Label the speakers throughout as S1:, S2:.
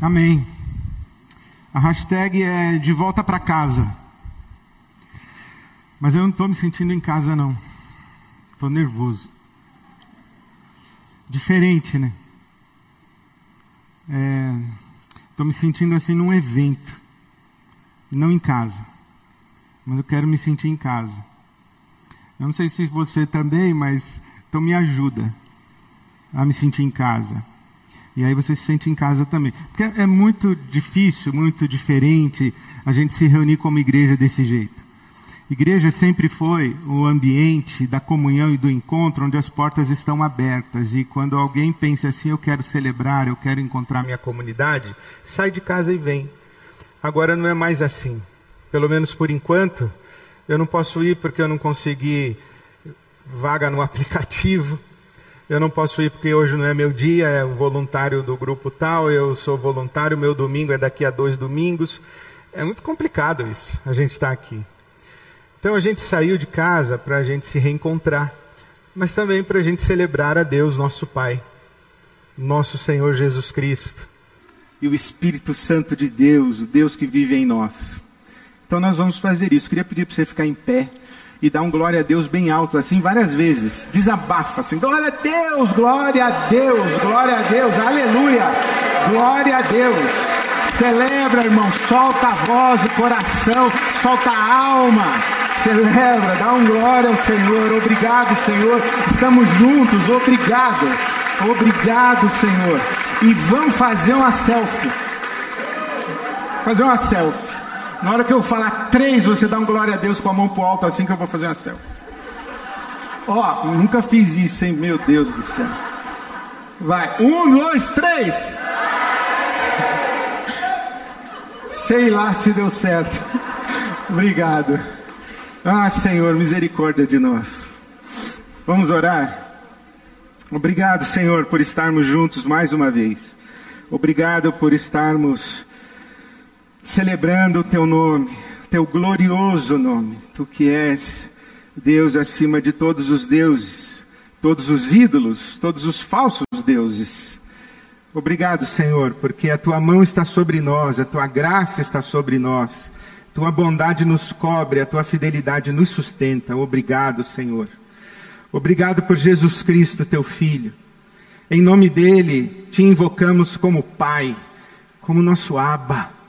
S1: Amém. A hashtag é de volta para casa. Mas eu não estou me sentindo em casa, não. Estou nervoso. Diferente, né? Estou é, me sentindo assim num evento. Não em casa. Mas eu quero me sentir em casa. Eu não sei se você também, mas então me ajuda a me sentir em casa. E aí você se sente em casa também. Porque é muito difícil, muito diferente a gente se reunir como igreja desse jeito. Igreja sempre foi o ambiente da comunhão e do encontro onde as portas estão abertas. E quando alguém pensa assim, eu quero celebrar, eu quero encontrar minha comunidade, sai de casa e vem. Agora não é mais assim. Pelo menos por enquanto, eu não posso ir porque eu não consegui vaga no aplicativo eu não posso ir porque hoje não é meu dia, é o voluntário do grupo tal, eu sou voluntário, meu domingo é daqui a dois domingos. É muito complicado isso, a gente está aqui. Então a gente saiu de casa para a gente se reencontrar, mas também para a gente celebrar a Deus, nosso Pai, nosso Senhor Jesus Cristo e o Espírito Santo de Deus, o Deus que vive em nós. Então nós vamos fazer isso. Queria pedir para você ficar em pé e dá um glória a Deus bem alto, assim, várias vezes. Desabafa, assim, glória a Deus, glória a Deus, glória a Deus, aleluia, glória a Deus. Celebra, irmão, solta a voz, o coração, solta a alma. Celebra, dá um glória ao Senhor. Obrigado, Senhor. Estamos juntos, obrigado. Obrigado, Senhor. E vamos fazer uma selfie. Fazer uma selfie. Na hora que eu falar três, você dá um glória a Deus com a mão pro alto assim que eu vou fazer uma selfie. Ó, nunca fiz isso, hein? Meu Deus do céu. Vai, um, dois, três. Sei lá se deu certo. Obrigado. Ah, Senhor, misericórdia de nós. Vamos orar? Obrigado, Senhor, por estarmos juntos mais uma vez. Obrigado por estarmos celebrando o teu nome, teu glorioso nome, tu que és Deus acima de todos os deuses, todos os ídolos, todos os falsos deuses. Obrigado, Senhor, porque a tua mão está sobre nós, a tua graça está sobre nós, tua bondade nos cobre, a tua fidelidade nos sustenta. Obrigado, Senhor. Obrigado por Jesus Cristo, teu Filho. Em nome dele, te invocamos como Pai, como nosso Abba.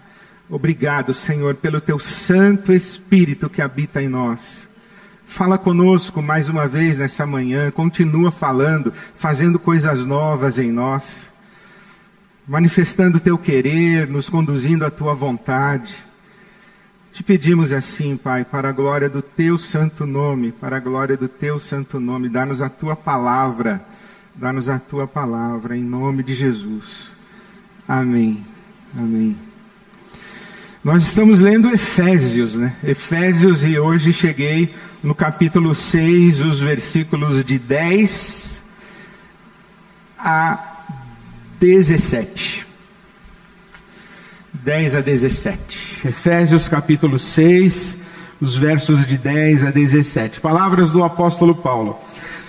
S1: Obrigado, Senhor, pelo teu Santo Espírito que habita em nós. Fala conosco mais uma vez nessa manhã, continua falando, fazendo coisas novas em nós, manifestando o teu querer, nos conduzindo à tua vontade. Te pedimos assim, Pai, para a glória do teu santo nome, para a glória do teu santo nome, dá-nos a tua palavra, dá-nos a tua palavra, em nome de Jesus. Amém. Amém. Nós estamos lendo Efésios, né? Efésios e hoje cheguei no capítulo 6, os versículos de 10 a 17. 10 a 17. Efésios capítulo 6, os versos de 10 a 17. Palavras do apóstolo Paulo.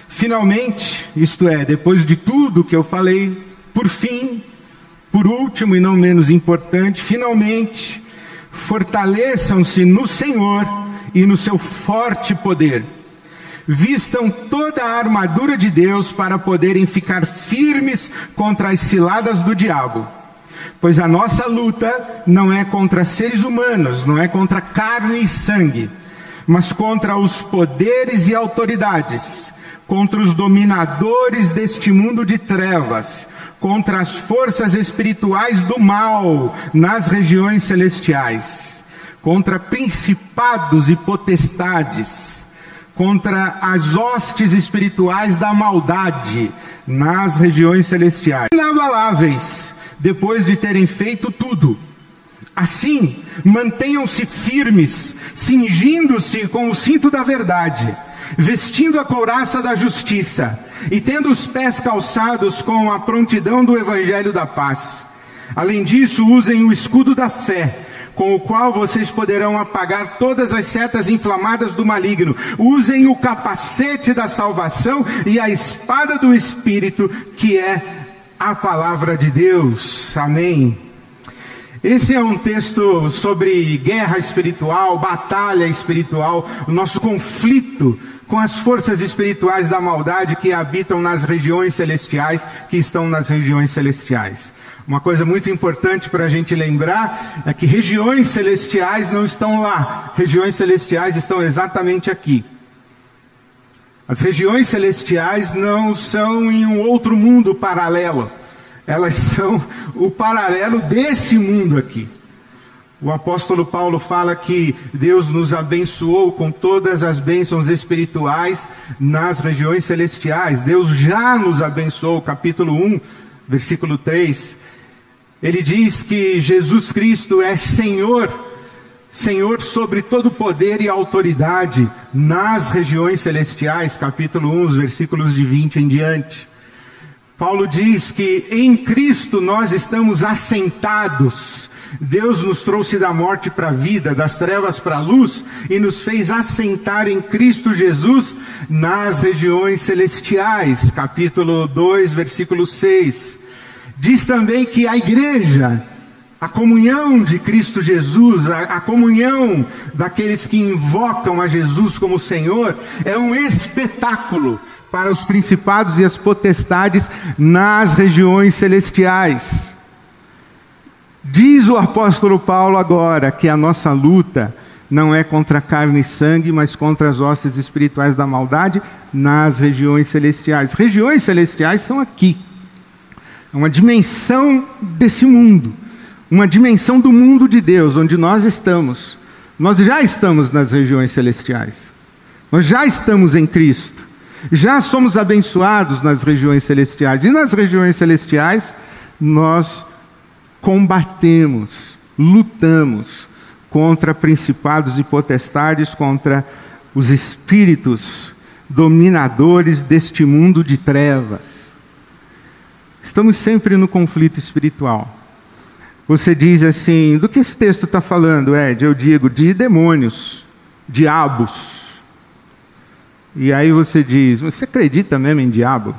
S1: Finalmente, isto é, depois de tudo que eu falei, por fim, por último e não menos importante, finalmente, fortaleçam-se no Senhor e no seu forte poder. Vistam toda a armadura de Deus para poderem ficar firmes contra as ciladas do diabo. Pois a nossa luta não é contra seres humanos, não é contra carne e sangue, mas contra os poderes e autoridades, contra os dominadores deste mundo de trevas, contra as forças espirituais do mal nas regiões celestiais, contra principados e potestades, contra as hostes espirituais da maldade nas regiões celestiais. Inabaláveis, depois de terem feito tudo. Assim, mantenham-se firmes, cingindo-se com o cinto da verdade, vestindo a couraça da justiça e tendo os pés calçados com a prontidão do evangelho da paz. Além disso, usem o escudo da fé, com o qual vocês poderão apagar todas as setas inflamadas do maligno. Usem o capacete da salvação e a espada do Espírito, que é a palavra de Deus. Amém. Esse é um texto sobre guerra espiritual, batalha espiritual, o nosso conflito com as forças espirituais da maldade que habitam nas regiões celestiais, que estão nas regiões celestiais. Uma coisa muito importante para a gente lembrar é que regiões celestiais não estão lá, regiões celestiais estão exatamente aqui. As regiões celestiais não são em um outro mundo paralelo, elas são o paralelo desse mundo aqui. O apóstolo Paulo fala que Deus nos abençoou com todas as bênçãos espirituais nas regiões celestiais. Deus já nos abençoou, capítulo 1, versículo 3. Ele diz que Jesus Cristo é Senhor, Senhor sobre todo poder e autoridade nas regiões celestiais, capítulo 1, versículos de 20 em diante. Paulo diz que em Cristo nós estamos assentados Deus nos trouxe da morte para a vida, das trevas para a luz e nos fez assentar em Cristo Jesus nas regiões celestiais. Capítulo 2, versículo 6. Diz também que a igreja, a comunhão de Cristo Jesus, a, a, comunhão daqueles que invocam a Jesus como Senhor, é um espetáculo para os principados e as potestades nas regiões celestiais. Diz o apóstolo Paulo agora que a nossa luta não é contra carne e sangue, mas contra as hostes espirituais da maldade nas regiões celestiais. Regiões celestiais são aqui. É uma dimensão desse mundo, uma dimensão do mundo de Deus, onde nós estamos. Nós já estamos nas regiões celestiais. Nós já estamos em Cristo. Já somos abençoados nas regiões celestiais. E nas regiões celestiais, nós combatemos, lutamos contra principados e potestades, contra os espíritos dominadores deste mundo de trevas. Estamos sempre no conflito espiritual. Você diz assim: do que esse texto está falando, Ed? Eu digo: de demônios, diabos. E aí você diz: você acredita mesmo em diabo?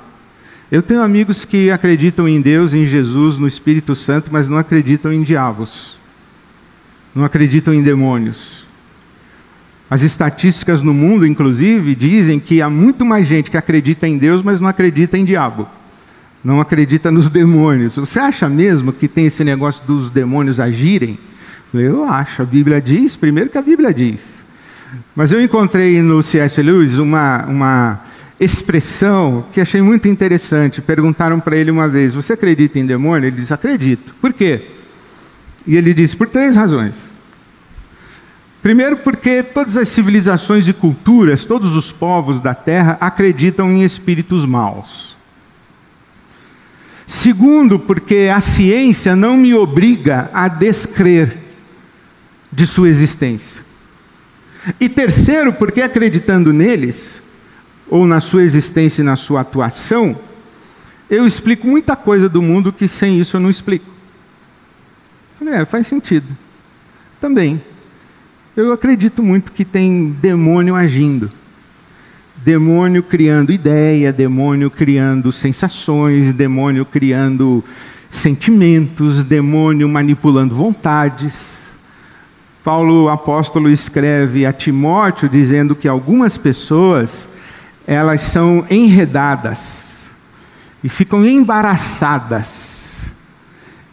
S1: Eu tenho amigos que acreditam em Deus, em Jesus, no Espírito Santo, mas não acreditam em diabos. Não acreditam em demônios. As estatísticas no mundo, inclusive, dizem que há muito mais gente que acredita em Deus, mas não acredita em diabo. Não acredita nos demônios. Você acha mesmo que tem esse negócio dos demônios agirem? Eu acho. A Bíblia diz, primeiro que a Bíblia diz. Mas eu encontrei no C.S. Lewis uma, uma expressão que achei muito interessante. Perguntaram para ele uma vez: Você acredita em demônio? Ele disse: Acredito. Por quê? E ele disse: Por três razões. Primeiro, porque todas as civilizações e culturas, todos os povos da terra acreditam em espíritos maus. Segundo, porque a ciência não me obriga a descrer de sua existência. E terceiro, porque acreditando neles, ou na sua existência e na sua atuação, eu explico muita coisa do mundo que sem isso eu não explico. Falei, é, faz sentido. Também. Eu acredito muito que tem demônio agindo. Demônio criando ideia, demônio criando sensações, demônio criando sentimentos, demônio manipulando vontades. Paulo apóstolo escreve a Timóteo dizendo que algumas pessoas elas são enredadas e ficam embaraçadas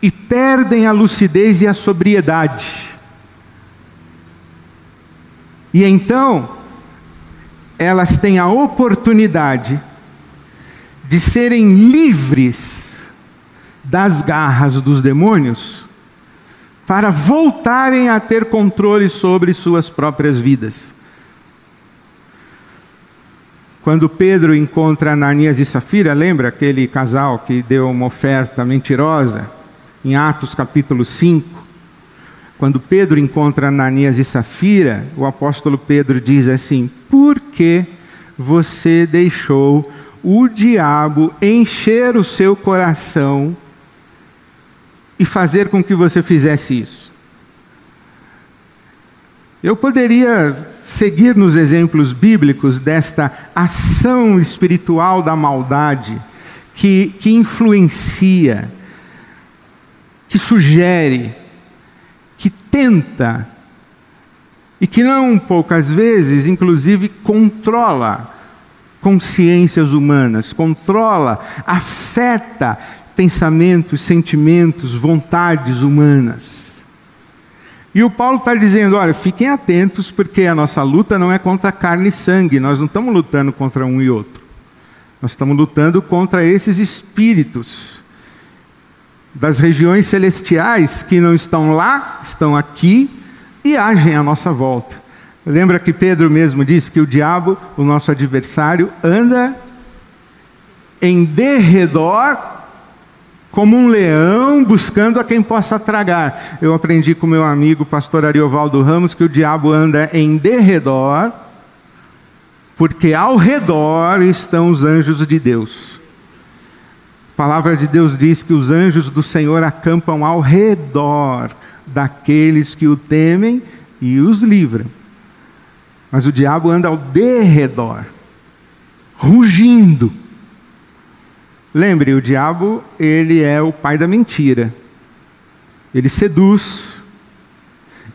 S1: e perdem a lucidez e a sobriedade. E então, elas têm a oportunidade de serem livres das garras dos demônios para voltarem a ter controle sobre suas próprias vidas. Quando Pedro encontra Ananias e Safira, lembra aquele casal que deu uma oferta mentirosa? Em Atos capítulo 5. Quando Pedro encontra Ananias e Safira, o apóstolo Pedro diz assim: Por que você deixou o diabo encher o seu coração e fazer com que você fizesse isso? Eu poderia seguir nos exemplos bíblicos desta ação espiritual da maldade que, que influencia, que sugere, tenta e que não poucas vezes, inclusive, controla consciências humanas, controla, afeta pensamentos, sentimentos, vontades humanas. E o Paulo está dizendo: olha, fiquem atentos, porque a nossa luta não é contra carne e sangue, nós não estamos lutando contra um e outro. Nós estamos lutando contra esses espíritos das regiões celestiais que não estão lá, estão aqui e agem à nossa volta. Lembra que Pedro mesmo disse que o diabo, o nosso adversário, anda em derredor como um leão buscando a quem possa tragar. Eu aprendi com meu amigo pastor Ariovaldo Ramos que o diabo anda em derredor, porque ao redor estão os anjos de Deus. A palavra de Deus diz que os anjos do Senhor acampam ao redor daqueles que o temem e os livram. Mas o diabo anda ao derredor, rugindo. Lembre, o diabo, ele é o pai da mentira. Ele seduz,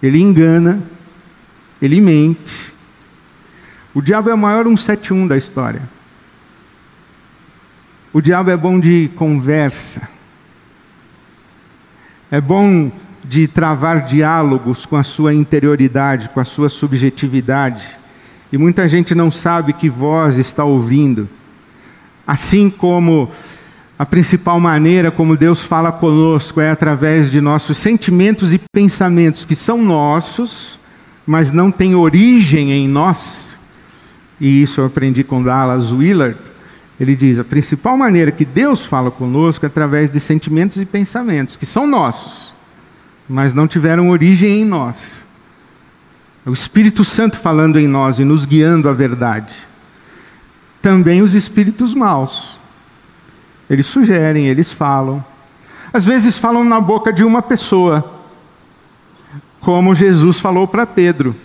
S1: ele engana, ele mente. O diabo é o maior 171 da história. O diabo é bom de conversa. É bom de travar diálogos com a sua interioridade, com a sua subjetividade. E muita gente não sabe que voz está ouvindo. Assim como a principal maneira como Deus fala conosco é através de nossos sentimentos e pensamentos que são nossos, mas não têm origem em nós. E isso eu aprendi com Dallas Willard. Ele diz: a principal maneira que Deus fala conosco é através de sentimentos e pensamentos que são nossos, mas não tiveram origem em nós. É o Espírito Santo falando em nós e nos guiando à verdade. Também os espíritos maus. Eles sugerem, eles falam. Às vezes falam na boca de uma pessoa, como Jesus falou para Pedro.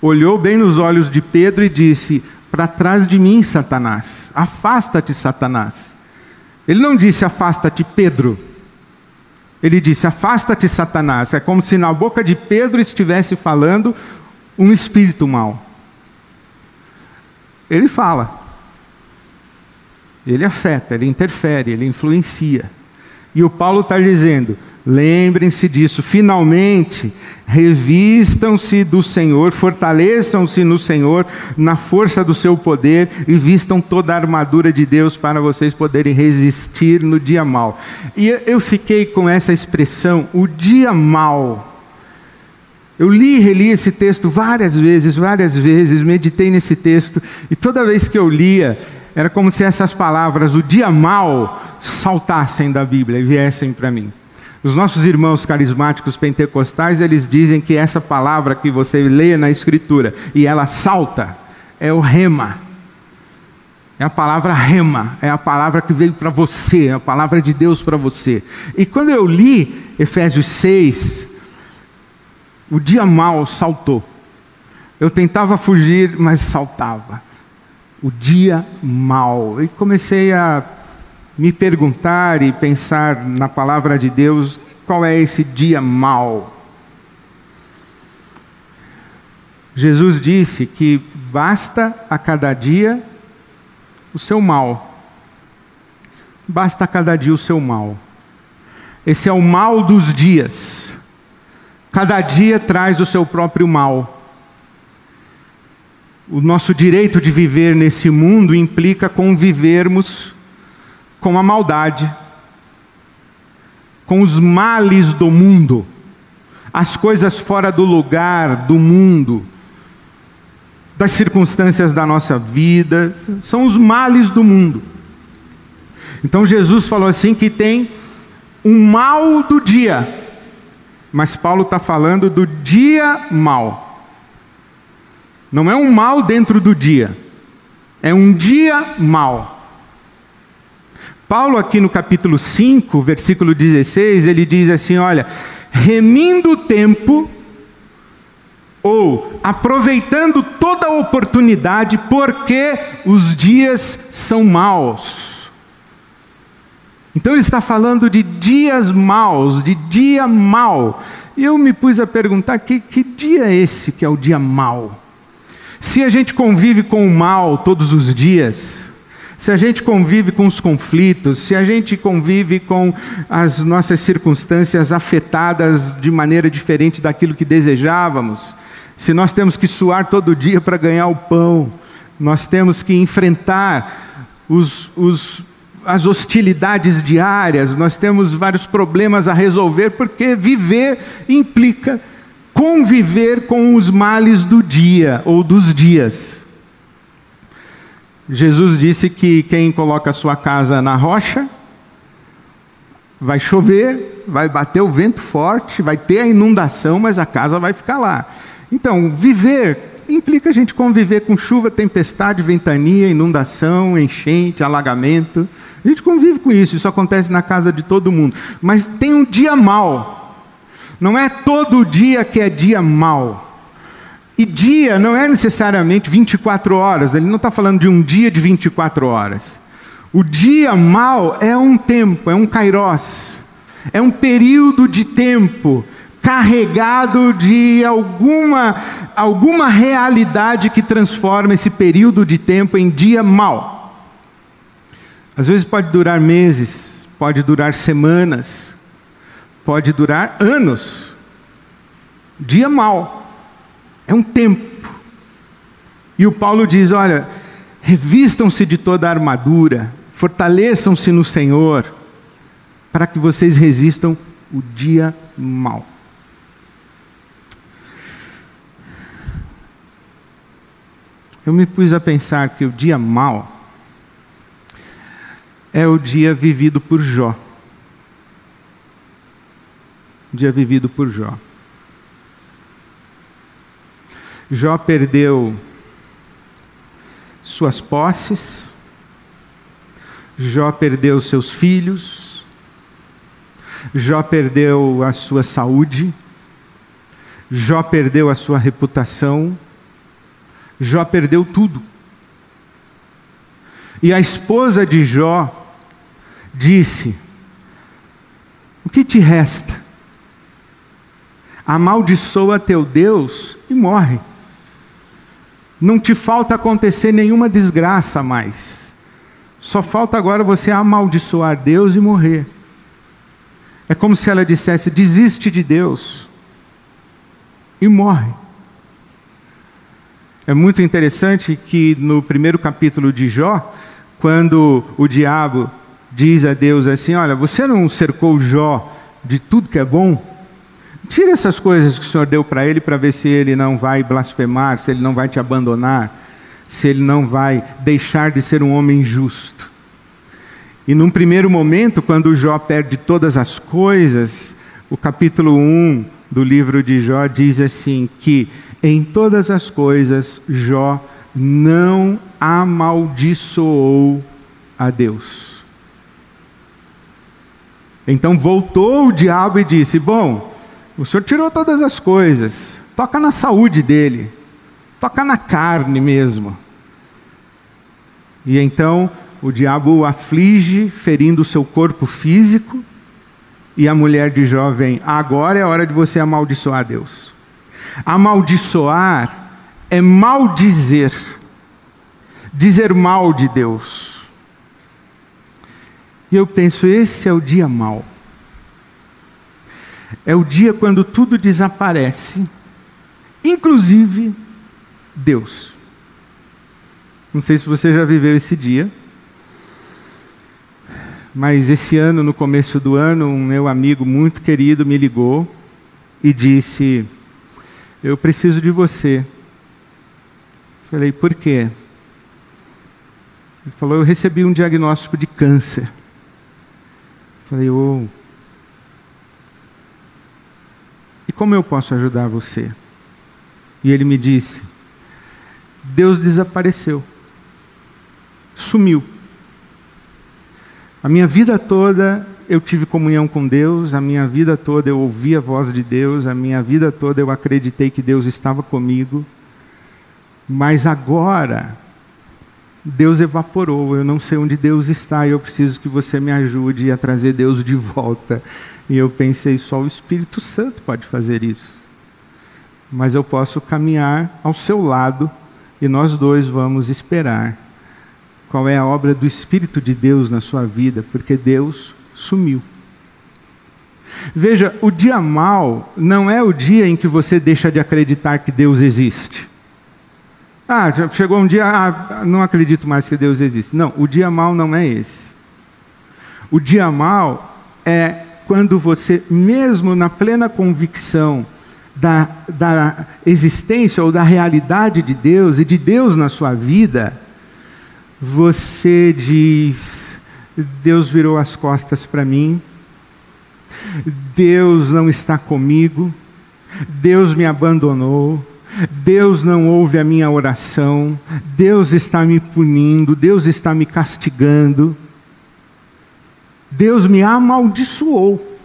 S1: Olhou bem nos olhos de Pedro e disse: Para trás de mim, Satanás, afasta-te, Satanás. Ele não disse: Afasta-te, Pedro. Ele disse: Afasta-te, Satanás. É como se na boca de Pedro estivesse falando um espírito mau. Ele fala. Ele afeta, ele interfere, ele influencia. E o Paulo está dizendo: lembrem-se disso, finalmente, revistam-se do Senhor, fortaleçam-se no Senhor, na força do seu poder e vistam toda a armadura de Deus para vocês poderem resistir no dia mal. E eu fiquei com essa expressão, o dia mal. Eu li e reli esse texto várias vezes, várias vezes, meditei nesse texto, e toda vez que eu lia, era como se essas palavras, o dia mal, saltassem da Bíblia e viessem para mim. Os nossos irmãos carismáticos pentecostais, eles dizem que essa palavra que você lê na Escritura e ela salta, é o rema. É a palavra rema, é a palavra que veio para você, é a palavra de Deus para você. E quando eu li Efésios 6, o dia mal saltou. Eu tentava fugir, mas saltava o dia mal. E comecei a me perguntar e pensar na palavra de Deus, qual é esse dia mal? Jesus disse que basta a cada dia o seu mal. Basta a cada dia o seu mal. Esse é o mal dos dias. Cada dia traz o seu próprio mal. O nosso direito de viver nesse mundo implica convivermos com a maldade, com os males do mundo, as coisas fora do lugar, do mundo, das circunstâncias da nossa vida, são os males do mundo. Então Jesus falou assim que tem um mal do dia, mas Paulo está falando do dia mal. Não é um mal dentro do dia, é um dia mal. Paulo, aqui no capítulo 5, versículo 16, ele diz assim: olha, remindo o tempo, ou aproveitando toda a oportunidade, porque os dias são maus. Então ele está falando de dias maus, de dia mau E eu me pus a perguntar: que, que dia é esse que é o dia mau? Se a gente convive com o mal todos os dias, se a gente convive com os conflitos, se a gente convive com as nossas circunstâncias afetadas de maneira diferente daquilo que desejávamos, se nós temos que suar todo dia para ganhar o pão, nós temos que enfrentar os, os, as hostilidades diárias, nós temos vários problemas a resolver, porque viver implica conviver com os males do dia ou dos dias. Jesus disse que quem coloca sua casa na rocha, vai chover, vai bater o vento forte, vai ter a inundação, mas a casa vai ficar lá. Então, viver implica a gente conviver com chuva, tempestade, ventania, inundação, enchente, alagamento. A gente convive com isso, isso acontece na casa de todo mundo. Mas tem um dia mal. Não é todo dia que é dia mal. E dia não é necessariamente 24 horas, ele não está falando de um dia de 24 horas. O dia mal é um tempo, é um kairos, é um período de tempo carregado de alguma, alguma realidade que transforma esse período de tempo em dia mal. Às vezes pode durar meses, pode durar semanas, pode durar anos. Dia mal. É um tempo. E o Paulo diz: olha, revistam-se de toda a armadura, fortaleçam-se no Senhor, para que vocês resistam o dia mal. eu me pus a pensar que o dia mau é o dia vivido por Jó. Dia vivido por Jó. Jó perdeu suas posses, Jó perdeu seus filhos, Jó perdeu a sua saúde, Jó perdeu a sua reputação, Jó perdeu tudo. E a esposa de Jó disse: O que te resta? Amaldiçoa teu Deus e morre. Não te falta acontecer nenhuma desgraça mais. Só falta agora você amaldiçoar Deus e morrer. É como se ela dissesse: desiste de Deus e morre. É muito interessante que no primeiro capítulo de Jó, quando o diabo diz a Deus assim: Olha, você não cercou Jó de tudo que é bom? Tira essas coisas que o Senhor deu para ele para ver se ele não vai blasfemar, se ele não vai te abandonar, se ele não vai deixar de ser um homem justo. E num primeiro momento, quando Jó perde todas as coisas, o capítulo 1 do livro de Jó diz assim: que em todas as coisas, Jó não amaldiçoou a Deus. Então voltou o diabo e disse: Bom, o senhor tirou todas as coisas, toca na saúde dele, toca na carne mesmo. E então o diabo o aflige, ferindo o seu corpo físico, e a mulher de Jó vem: Agora é a hora de você amaldiçoar Deus. Amaldiçoar é maldizer, dizer mal de Deus. E eu penso, esse é o dia mau. É o dia quando tudo desaparece, inclusive Deus. Não sei se você já viveu esse dia, mas esse ano, no começo do ano, um meu amigo muito querido me ligou e disse: eu preciso de você. Falei, por quê? Ele falou, eu recebi um diagnóstico de câncer. Falei, oh. E como eu posso ajudar você? E ele me disse: Deus desapareceu, sumiu. A minha vida toda eu tive comunhão com Deus, a minha vida toda eu ouvi a voz de Deus, a minha vida toda eu acreditei que Deus estava comigo. Mas agora, Deus evaporou, eu não sei onde Deus está e eu preciso que você me ajude a trazer Deus de volta. E eu pensei, só o Espírito Santo pode fazer isso. Mas eu posso caminhar ao seu lado e nós dois vamos esperar qual é a obra do Espírito de Deus na sua vida, porque Deus sumiu. Veja, o dia mal não é o dia em que você deixa de acreditar que Deus existe. Ah, chegou um dia, ah, não acredito mais que Deus existe. Não, o dia mal não é esse. O dia mal é quando você, mesmo na plena convicção da, da existência ou da realidade de Deus e de Deus na sua vida, você diz: Deus virou as costas para mim, Deus não está comigo, Deus me abandonou Deus não ouve a minha oração, Deus está me punindo, Deus está me castigando, Deus me amaldiçoou.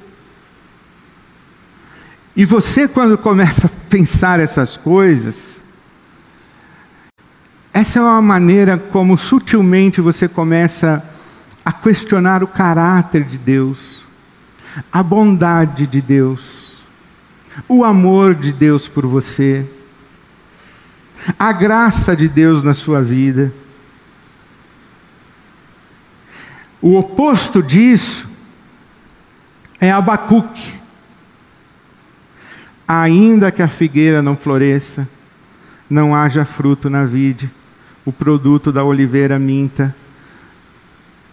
S1: E você, quando começa a pensar essas coisas, essa é uma maneira como sutilmente você começa a questionar o caráter de Deus, a bondade de Deus, o amor de Deus por você a graça de Deus na sua vida. O oposto disso é Abacuque. Ainda que a figueira não floresça, não haja fruto na vide, o produto da oliveira minta,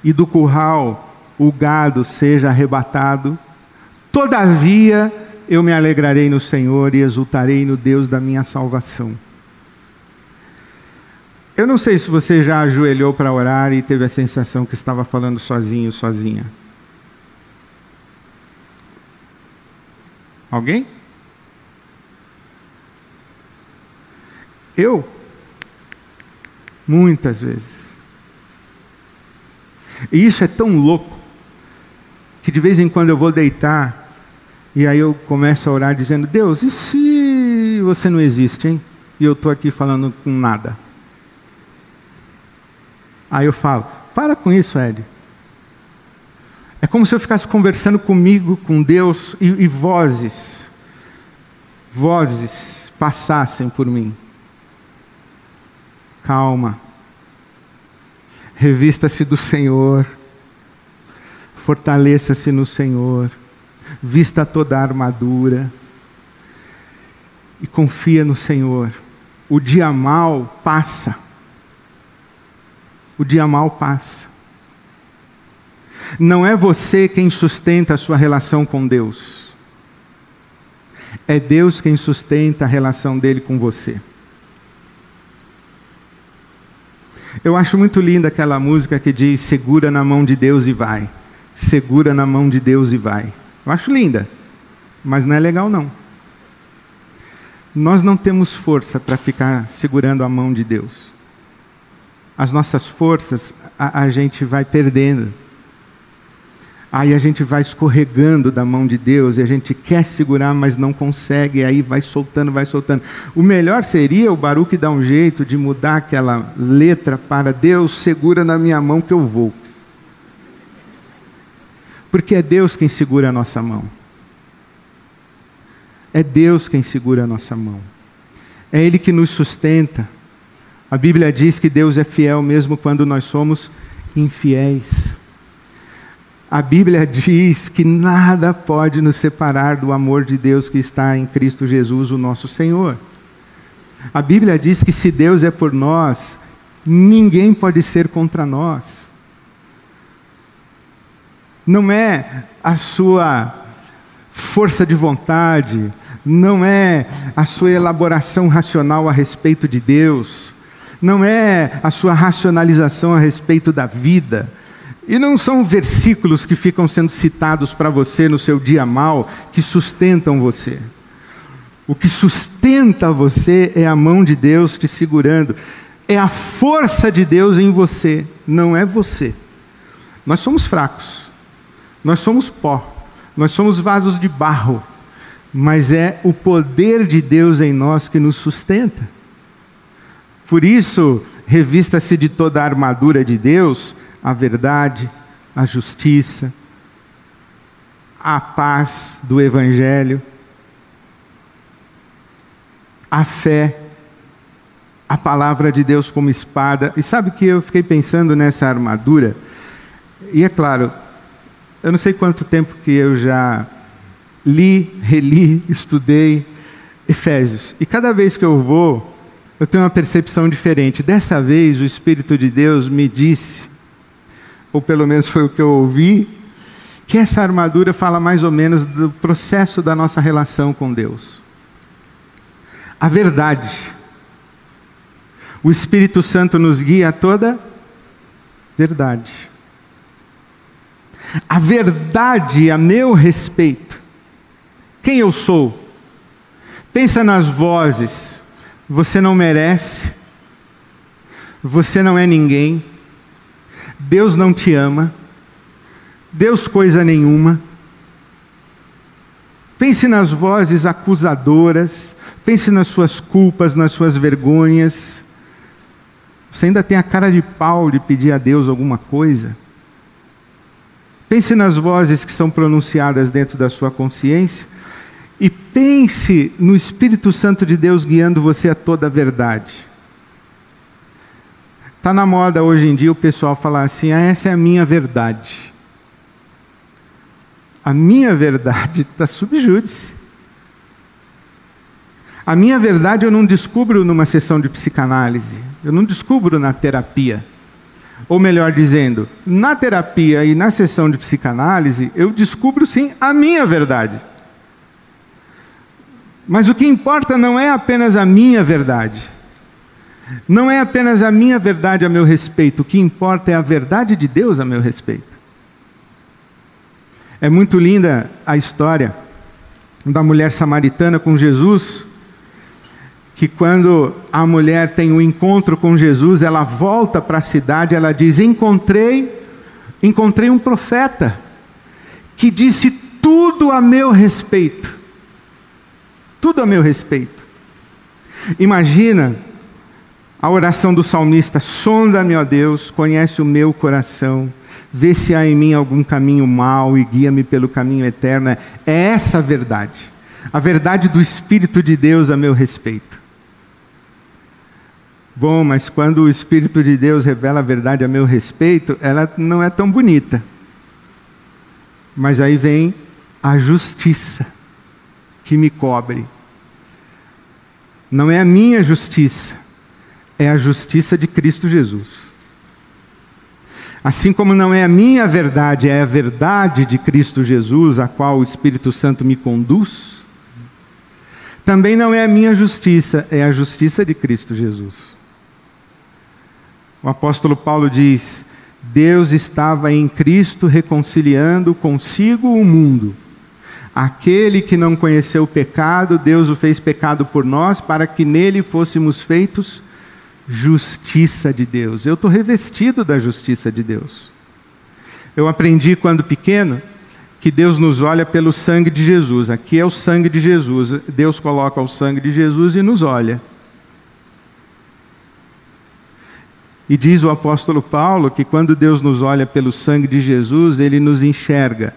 S1: e do curral o gado seja arrebatado, todavia eu me alegrarei no Senhor e exultarei no Deus da minha salvação. Eu não sei se você já ajoelhou para orar e teve a sensação que estava falando sozinho, sozinha. Alguém? Eu? Muitas vezes. E isso é tão louco que de vez em quando eu vou deitar e aí eu começo a orar dizendo: Deus, e se você não existe, hein? E eu estou aqui falando com nada. Aí eu falo: para com isso, Ed. É como se eu ficasse conversando comigo, com Deus, e, e vozes, vozes passassem por mim. Calma. Revista-se do Senhor. Fortaleça-se no Senhor. Vista toda a armadura. E confia no Senhor. O dia mal passa o dia mal passa. Não é você quem sustenta a sua relação com Deus. É Deus quem sustenta a relação dele com você. Eu acho muito linda aquela música que diz: segura na mão de Deus e vai. Segura na mão de Deus e vai. Eu acho linda, mas não é legal não. Nós não temos força para ficar segurando a mão de Deus as nossas forças, a, a gente vai perdendo. Aí a gente vai escorregando da mão de Deus e a gente quer segurar, mas não consegue, e aí vai soltando, vai soltando. O melhor seria o Baruque dar um jeito de mudar aquela letra para Deus, segura na minha mão que eu vou. Porque é Deus quem segura a nossa mão. É Deus quem segura a nossa mão. É Ele que nos sustenta. A Bíblia diz que Deus é fiel mesmo quando nós somos infiéis. A Bíblia diz que nada pode nos separar do amor de Deus que está em Cristo Jesus, o nosso Senhor. A Bíblia diz que se Deus é por nós, ninguém pode ser contra nós. Não é a sua força de vontade, não é a sua elaboração racional a respeito de Deus não é a sua racionalização a respeito da vida. E não são versículos que ficam sendo citados para você no seu dia mal que sustentam você. O que sustenta você é a mão de Deus te segurando. É a força de Deus em você, não é você. Nós somos fracos. Nós somos pó. Nós somos vasos de barro. Mas é o poder de Deus em nós que nos sustenta. Por isso, revista-se de toda a armadura de Deus, a verdade, a justiça, a paz do Evangelho, a fé, a palavra de Deus como espada. E sabe que eu fiquei pensando nessa armadura? E é claro, eu não sei quanto tempo que eu já li, reli, estudei Efésios. E cada vez que eu vou, eu tenho uma percepção diferente. Dessa vez, o Espírito de Deus me disse, ou pelo menos foi o que eu ouvi, que essa armadura fala mais ou menos do processo da nossa relação com Deus. A verdade. O Espírito Santo nos guia a toda verdade. A verdade a meu respeito. Quem eu sou? Pensa nas vozes. Você não merece. Você não é ninguém. Deus não te ama. Deus coisa nenhuma. Pense nas vozes acusadoras, pense nas suas culpas, nas suas vergonhas. Você ainda tem a cara de pau de pedir a Deus alguma coisa? Pense nas vozes que são pronunciadas dentro da sua consciência e pense no Espírito Santo de Deus guiando você a toda a verdade. Está na moda hoje em dia o pessoal falar assim: ah, essa é a minha verdade a minha verdade está subjúdice. A minha verdade eu não descubro numa sessão de psicanálise, eu não descubro na terapia. Ou melhor dizendo, na terapia e na sessão de psicanálise, eu descubro sim a minha verdade. Mas o que importa não é apenas a minha verdade. Não é apenas a minha verdade a meu respeito, o que importa é a verdade de Deus a meu respeito. É muito linda a história da mulher samaritana com Jesus, que quando a mulher tem um encontro com Jesus, ela volta para a cidade, ela diz: "Encontrei, encontrei um profeta que disse tudo a meu respeito. Tudo a meu respeito." Imagina a oração do salmista: "Sonda-me, ó Deus, conhece o meu coração." vê se há em mim algum caminho mau e guia-me pelo caminho eterno. É essa a verdade. A verdade do Espírito de Deus a meu respeito. Bom, mas quando o Espírito de Deus revela a verdade a meu respeito, ela não é tão bonita. Mas aí vem a justiça que me cobre. Não é a minha justiça, é a justiça de Cristo Jesus. Assim como não é a minha verdade, é a verdade de Cristo Jesus, a qual o Espírito Santo me conduz, também não é a minha justiça, é a justiça de Cristo Jesus. O apóstolo Paulo diz: Deus estava em Cristo reconciliando consigo o mundo. Aquele que não conheceu o pecado, Deus o fez pecado por nós, para que nele fôssemos feitos justiça de Deus. Eu estou revestido da justiça de Deus. Eu aprendi quando pequeno que Deus nos olha pelo sangue de Jesus. Aqui é o sangue de Jesus. Deus coloca o sangue de Jesus e nos olha. E diz o apóstolo Paulo que quando Deus nos olha pelo sangue de Jesus, ele nos enxerga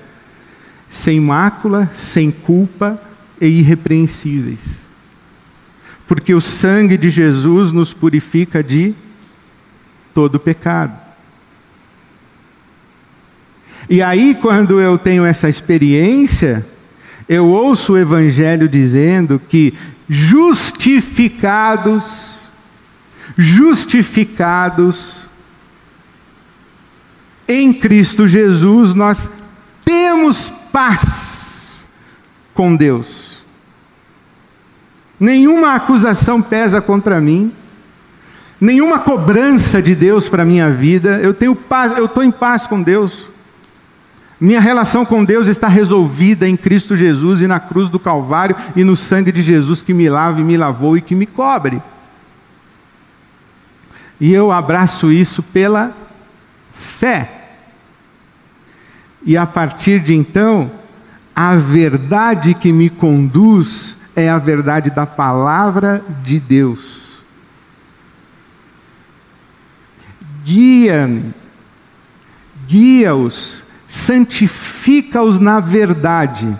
S1: sem mácula, sem culpa e irrepreensíveis porque o sangue de Jesus nos purifica de todo pecado. E aí, quando eu tenho essa experiência, eu ouço o Evangelho dizendo que justificados, justificados em Cristo Jesus, nós temos paz com Deus. Nenhuma acusação pesa contra mim. Nenhuma cobrança de Deus para minha vida. Eu tenho paz, eu estou em paz com Deus. Minha relação com Deus está resolvida em Cristo Jesus e na cruz do Calvário e no sangue de Jesus que me lava e me lavou e que me cobre. E eu abraço isso pela fé. E a partir de então, a verdade que me conduz é a verdade da palavra de Deus. guia, guia-os, santifica-os na verdade.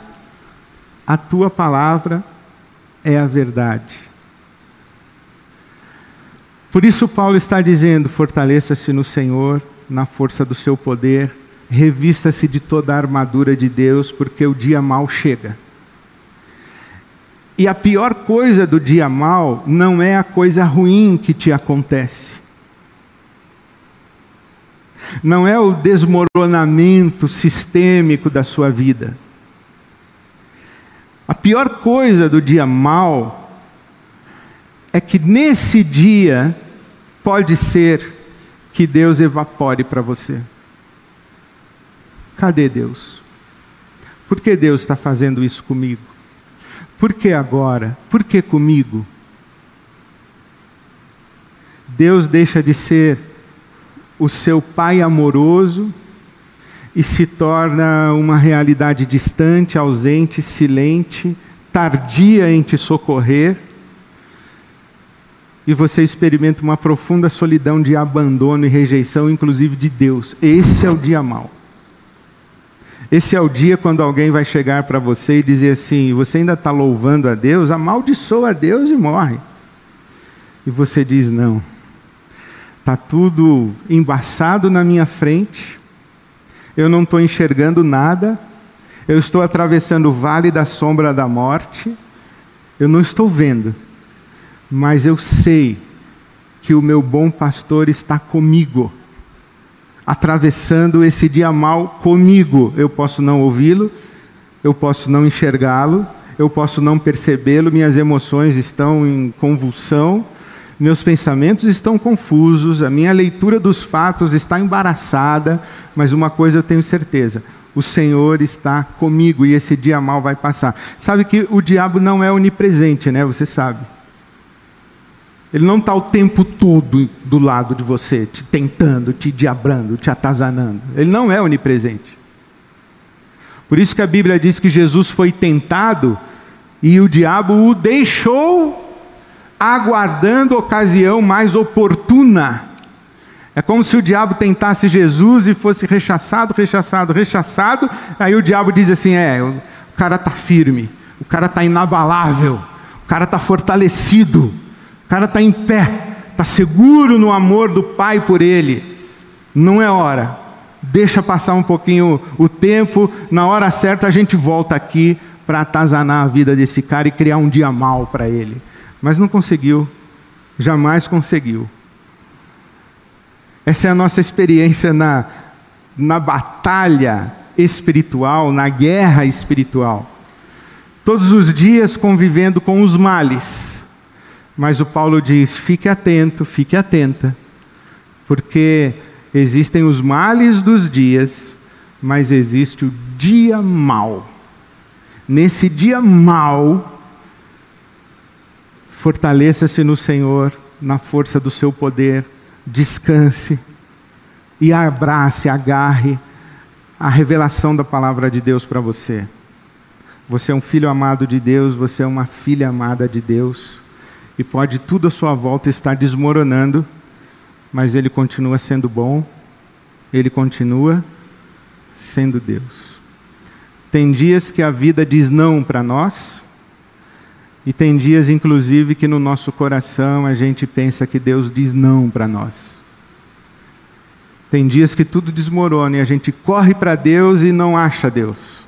S1: A tua palavra é a verdade. Por isso, Paulo está dizendo: fortaleça-se no Senhor, na força do seu poder, revista-se de toda a armadura de Deus, porque o dia mal chega. E a pior coisa do dia mal não é a coisa ruim que te acontece. Não é o desmoronamento sistêmico da sua vida. A pior coisa do dia mal é que nesse dia pode ser que Deus evapore para você. Cadê Deus? Por que Deus está fazendo isso comigo? Por que agora? Por que comigo? Deus deixa de ser o seu pai amoroso e se torna uma realidade distante, ausente, silente, tardia em te socorrer. E você experimenta uma profunda solidão de abandono e rejeição, inclusive de Deus. Esse é o dia mau. Esse é o dia quando alguém vai chegar para você e dizer assim: você ainda está louvando a Deus? Amaldiçoa a Deus e morre. E você diz: não. Está tudo embaçado na minha frente, eu não estou enxergando nada, eu estou atravessando o vale da sombra da morte, eu não estou vendo, mas eu sei que o meu bom pastor está comigo atravessando esse dia mal comigo. Eu posso não ouvi-lo, eu posso não enxergá-lo, eu posso não percebê-lo, minhas emoções estão em convulsão, meus pensamentos estão confusos, a minha leitura dos fatos está embaraçada, mas uma coisa eu tenho certeza: o Senhor está comigo e esse dia mal vai passar. Sabe que o diabo não é onipresente, né? Você sabe. Ele não está o tempo todo do lado de você, te tentando, te diabrando, te atazanando. Ele não é onipresente. Por isso que a Bíblia diz que Jesus foi tentado e o diabo o deixou aguardando ocasião mais oportuna. É como se o diabo tentasse Jesus e fosse rechaçado, rechaçado, rechaçado. Aí o diabo diz assim: é, o cara está firme, o cara está inabalável, o cara está fortalecido cara está em pé, está seguro no amor do Pai por ele. Não é hora. Deixa passar um pouquinho o tempo, na hora certa a gente volta aqui para atazanar a vida desse cara e criar um dia mal para ele. Mas não conseguiu, jamais conseguiu. Essa é a nossa experiência na, na batalha espiritual, na guerra espiritual. Todos os dias convivendo com os males mas o Paulo diz: fique atento, fique atenta, porque existem os males dos dias, mas existe o dia mau. Nesse dia mau, fortaleça-se no Senhor, na força do seu poder, descanse e abrace, agarre a revelação da palavra de Deus para você. Você é um filho amado de Deus, você é uma filha amada de Deus e pode tudo à sua volta estar desmoronando, mas Ele continua sendo bom, Ele continua sendo Deus. Tem dias que a vida diz não para nós, e tem dias, inclusive, que no nosso coração a gente pensa que Deus diz não para nós. Tem dias que tudo desmorona e a gente corre para Deus e não acha Deus.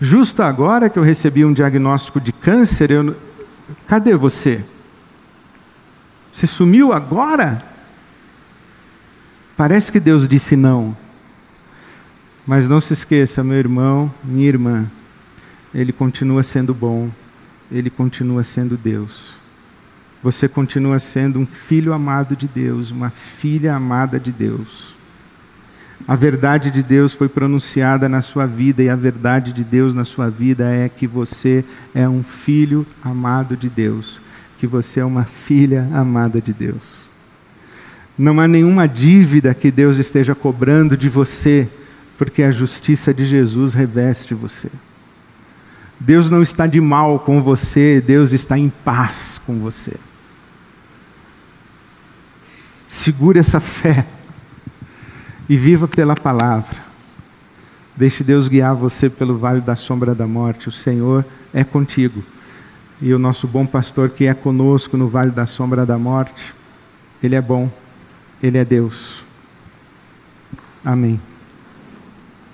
S1: Justo agora que eu recebi um diagnóstico de câncer, eu, Cadê você? Você sumiu agora? Parece que Deus disse não. Mas não se esqueça, meu irmão, minha irmã, Ele continua sendo bom, Ele continua sendo Deus. Você continua sendo um filho amado de Deus, uma filha amada de Deus. A verdade de Deus foi pronunciada na sua vida e a verdade de Deus na sua vida é que você é um filho amado de Deus, que você é uma filha amada de Deus. Não há nenhuma dívida que Deus esteja cobrando de você, porque a justiça de Jesus reveste você. Deus não está de mal com você, Deus está em paz com você. Segure essa fé e viva pela palavra. Deixe Deus guiar você pelo vale da sombra da morte. O Senhor é contigo. E o nosso bom pastor que é conosco no vale da sombra da morte, ele é bom. Ele é Deus. Amém.